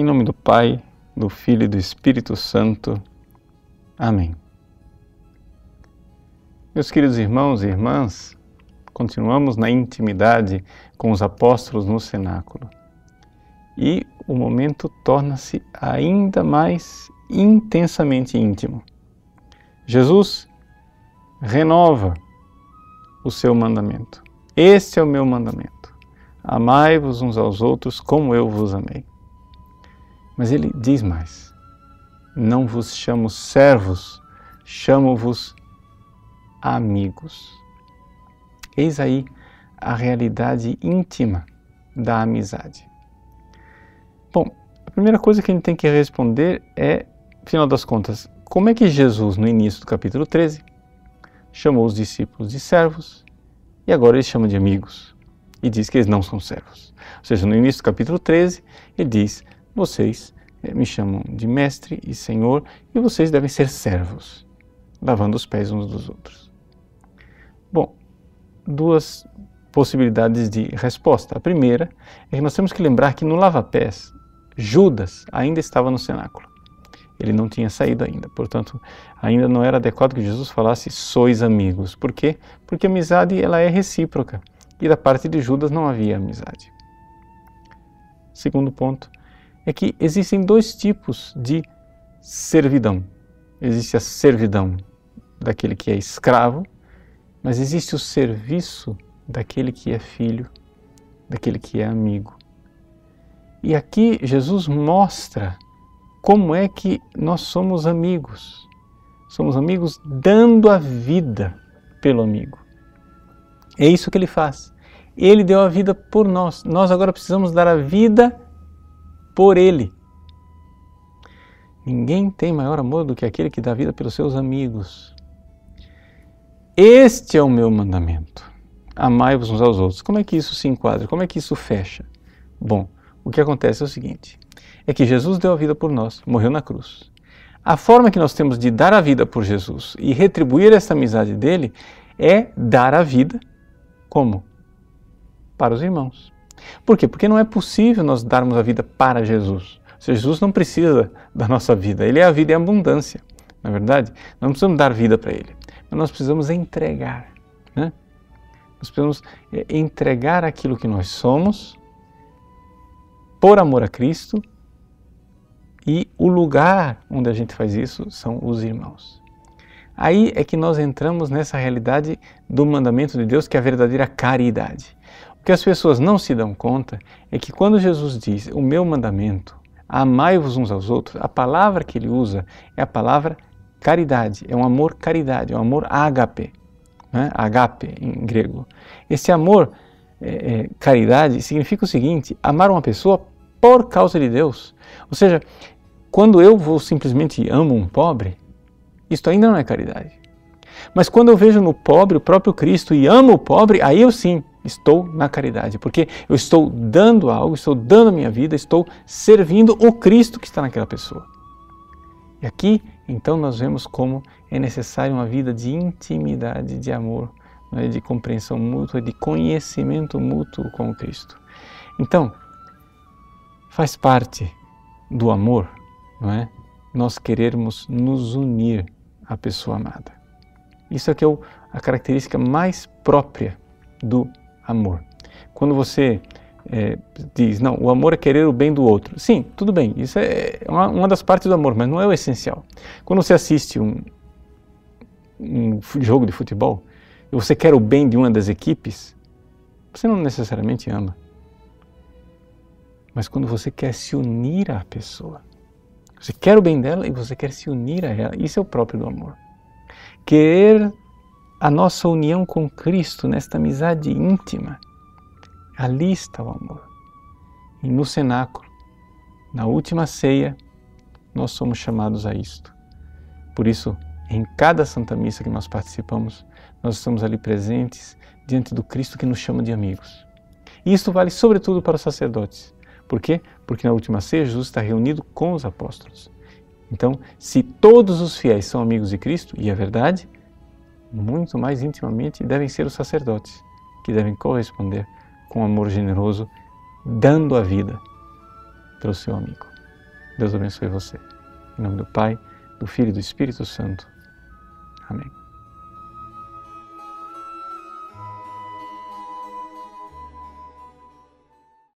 Em nome do Pai, do Filho e do Espírito Santo. Amém. Meus queridos irmãos e irmãs, continuamos na intimidade com os apóstolos no cenáculo. E o momento torna-se ainda mais intensamente íntimo. Jesus renova o seu mandamento. Este é o meu mandamento. Amai-vos uns aos outros como eu vos amei. Mas ele diz mais: Não vos chamo servos, chamo-vos amigos. Eis aí a realidade íntima da amizade. Bom, a primeira coisa que a gente tem que responder é, afinal das contas, como é que Jesus, no início do capítulo 13, chamou os discípulos de servos e agora ele chama de amigos e diz que eles não são servos. Ou seja, no início do capítulo 13, ele diz: vocês eh, me chamam de mestre e senhor e vocês devem ser servos, lavando os pés uns dos outros. Bom, duas possibilidades de resposta. A primeira é que nós temos que lembrar que no lava-pés, Judas ainda estava no cenáculo. Ele não tinha saído ainda, portanto, ainda não era adequado que Jesus falasse sois amigos. Por quê? Porque a amizade ela é recíproca e da parte de Judas não havia amizade. Segundo ponto, é que existem dois tipos de servidão. Existe a servidão daquele que é escravo, mas existe o serviço daquele que é filho, daquele que é amigo. E aqui Jesus mostra como é que nós somos amigos. Somos amigos dando a vida pelo amigo. É isso que ele faz. Ele deu a vida por nós. Nós agora precisamos dar a vida por Ele. Ninguém tem maior amor do que aquele que dá vida pelos seus amigos. Este é o meu mandamento. Amai-vos uns aos outros. Como é que isso se enquadra? Como é que isso fecha? Bom, o que acontece é o seguinte: é que Jesus deu a vida por nós, morreu na cruz. A forma que nós temos de dar a vida por Jesus e retribuir essa amizade dele é dar a vida como? Para os irmãos. Por quê? Porque não é possível nós darmos a vida para Jesus. Jesus não precisa da nossa vida, Ele é a vida em abundância. Na é verdade, não precisamos dar vida para Ele, mas nós precisamos entregar. Né? Nós precisamos é, entregar aquilo que nós somos por amor a Cristo e o lugar onde a gente faz isso são os irmãos. Aí é que nós entramos nessa realidade do mandamento de Deus, que é a verdadeira caridade. O que as pessoas não se dão conta é que quando Jesus diz o meu mandamento, amai-vos uns aos outros, a palavra que ele usa é a palavra caridade, é um amor caridade, é um amor ágape, né? agape em grego. Esse amor é, é, caridade significa o seguinte: amar uma pessoa por causa de Deus. Ou seja, quando eu vou simplesmente amo um pobre, isto ainda não é caridade. Mas quando eu vejo no pobre o próprio Cristo e amo o pobre, aí eu sim estou na caridade, porque eu estou dando algo, estou dando a minha vida, estou servindo o Cristo que está naquela pessoa. E aqui, então, nós vemos como é necessária uma vida de intimidade, de amor, é? de compreensão mútua, de conhecimento mútuo com o Cristo. Então, faz parte do amor, não é? Nós querermos nos unir à pessoa amada. Isso é que é a característica mais própria do amor. Quando você é, diz, não, o amor é querer o bem do outro. Sim, tudo bem, isso é uma, uma das partes do amor, mas não é o essencial. Quando você assiste um, um jogo de futebol e você quer o bem de uma das equipes, você não necessariamente ama. Mas quando você quer se unir à pessoa, você quer o bem dela e você quer se unir a ela, isso é o próprio do amor. Querer a nossa união com Cristo nesta amizade íntima. Ali está o amor. E no cenáculo, na última ceia, nós somos chamados a isto. Por isso, em cada Santa Missa que nós participamos, nós estamos ali presentes diante do Cristo que nos chama de amigos. E isto vale sobretudo para os sacerdotes. Por quê? Porque na última ceia Jesus está reunido com os apóstolos. Então, se todos os fiéis são amigos de Cristo, e é verdade, muito mais intimamente devem ser os sacerdotes, que devem corresponder com amor generoso, dando a vida pelo seu amigo. Deus abençoe você. Em nome do Pai, do Filho e do Espírito Santo. Amém.